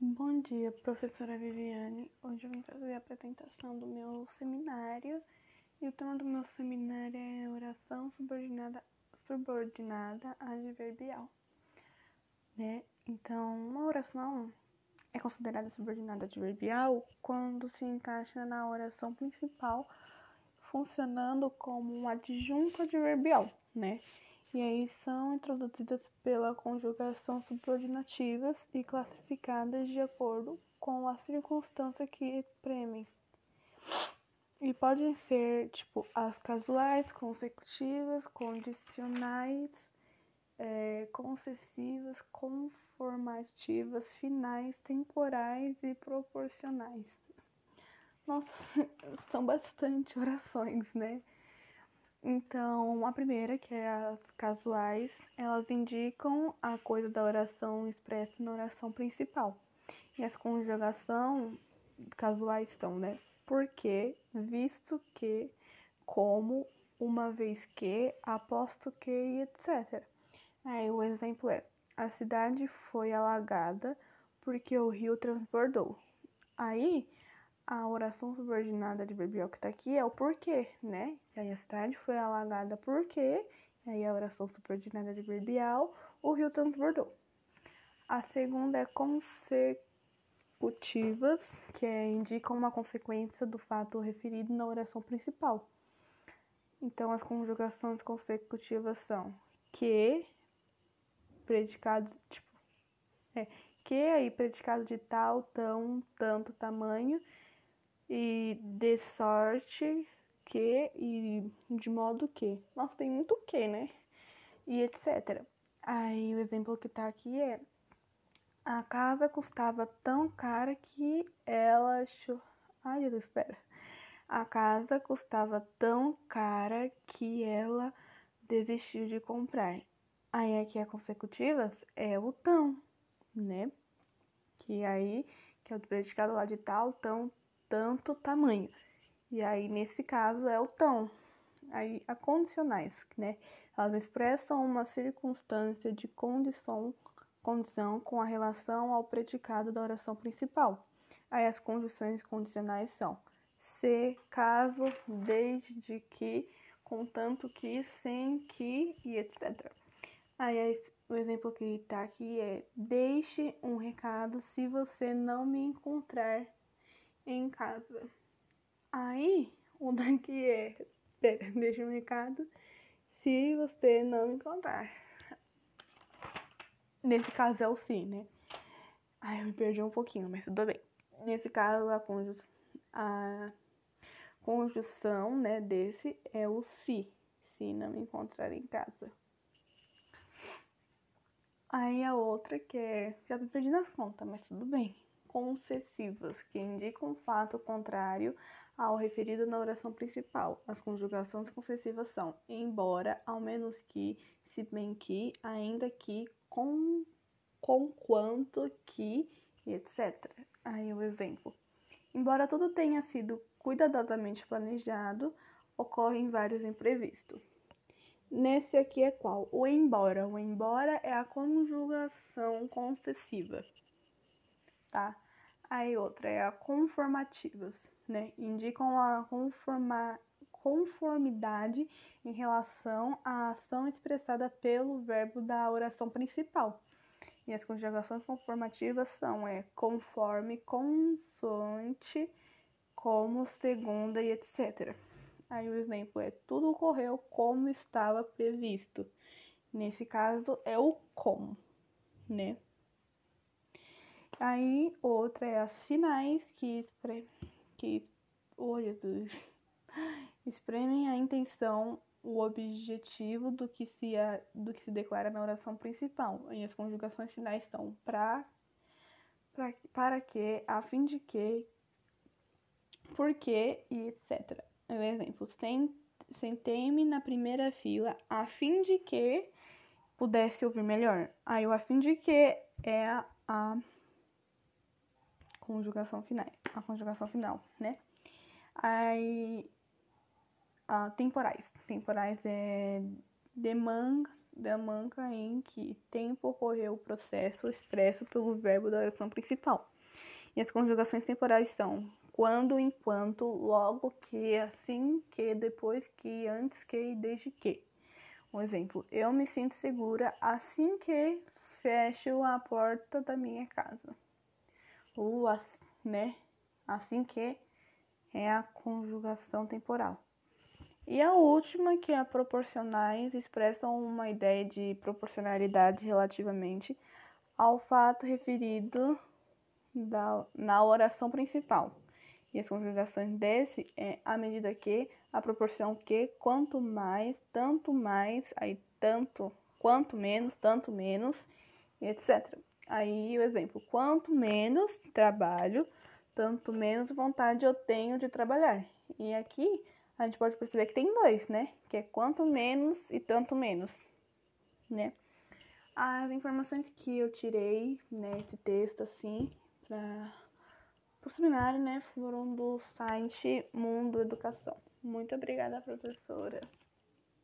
Bom dia, professora Viviane. Hoje eu vim fazer a apresentação do meu seminário. E o tema do meu seminário é oração subordinada, subordinada adverbial. Né? Então, uma oração é considerada subordinada adverbial quando se encaixa na oração principal, funcionando como um adjunto adverbial, né? E aí são introduzidas pela conjugação subordinativas e classificadas de acordo com a circunstância que espremem. E podem ser, tipo, as casuais, consecutivas, condicionais, é, concessivas, conformativas, finais, temporais e proporcionais. Nossa, são bastante orações, né? Então, a primeira, que é as casuais, elas indicam a coisa da oração expressa na oração principal. E as conjugação casuais são, né? Porque, visto que, como, uma vez que, aposto que e etc. Aí o exemplo é: a cidade foi alagada porque o rio transbordou. Aí a oração subordinada adverbial que tá aqui é o porquê, né? E aí a cidade foi alagada porque, e aí a oração subordinada adverbial, o rio transbordou. A segunda é consecutivas, que é, indicam uma consequência do fato referido na oração principal. Então, as conjugações consecutivas são que, predicado, tipo, é, que aí predicado de tal, tão, tanto, tamanho, e de sorte que e de modo que. Nossa, tem muito que, né? E etc. Aí o exemplo que tá aqui é a casa custava tão cara que ela achou. Ai, Jesus, espera. A casa custava tão cara que ela desistiu de comprar. Aí aqui a consecutivas é o tão, né? Que aí, que é o predicado lá de tal, tão, tanto tamanho. E aí, nesse caso, é o tão. Aí, a condicionais, né? Elas expressam uma circunstância de condição, condição com a relação ao predicado da oração principal. Aí, as condições condicionais são se, caso, desde que, contanto que, sem que e etc. Aí, o exemplo que está aqui é: deixe um recado se você não me encontrar em casa. Aí, o daqui é, pera, deixa um recado, se você não encontrar. Nesse caso é o se, né? Ai, eu me perdi um pouquinho, mas tudo bem. Nesse caso, a, conjus, a conjunção, né, desse é o se, se não me encontrar em casa. Aí a outra que é, já me perdi nas contas, mas tudo bem concessivas, que indicam fato contrário ao referido na oração principal. As conjugações concessivas são embora, ao menos que, se bem que, ainda que, com, com quanto que, etc. Aí o exemplo. Embora tudo tenha sido cuidadosamente planejado, ocorrem vários imprevistos. Nesse aqui é qual? O embora. O embora é a conjugação concessiva tá? Aí outra é a conformativas, né? Indicam a conforma, conformidade em relação à ação expressada pelo verbo da oração principal. E as conjugações conformativas são é conforme, consoante, como, segunda e etc. Aí o exemplo é tudo ocorreu como estava previsto. Nesse caso é o como, né? Aí outra é as finais que, expre... que oh, Jesus. espremem a intenção, o objetivo do que se a... do que se declara na oração principal. E as conjugações finais são pra, pra para que, a fim de que, porque e etc. Um exemplo, sentei-me na primeira fila a fim de que pudesse ouvir melhor. Aí o a fim de que é a, a conjugação final, a conjugação final, né? Aí, temporais. Temporais é demanda, demanca em que tempo ocorreu o processo expresso pelo verbo da oração principal. E as conjugações temporais são quando, enquanto, logo que, assim que, depois que, antes que e desde que. Um exemplo, eu me sinto segura assim que fecho a porta da minha casa. Ou, né, assim que é a conjugação temporal. E a última, que é a proporcionais, expressam uma ideia de proporcionalidade relativamente ao fato referido da, na oração principal. E as conjugações desse é à medida que, a proporção que, quanto mais, tanto mais, aí tanto, quanto menos, tanto menos, etc. Aí o exemplo, quanto menos trabalho, tanto menos vontade eu tenho de trabalhar. E aqui a gente pode perceber que tem dois, né? Que é quanto menos e tanto menos, né? As informações que eu tirei nesse texto, assim, para o seminário, né, foram do site Mundo Educação. Muito obrigada, professora.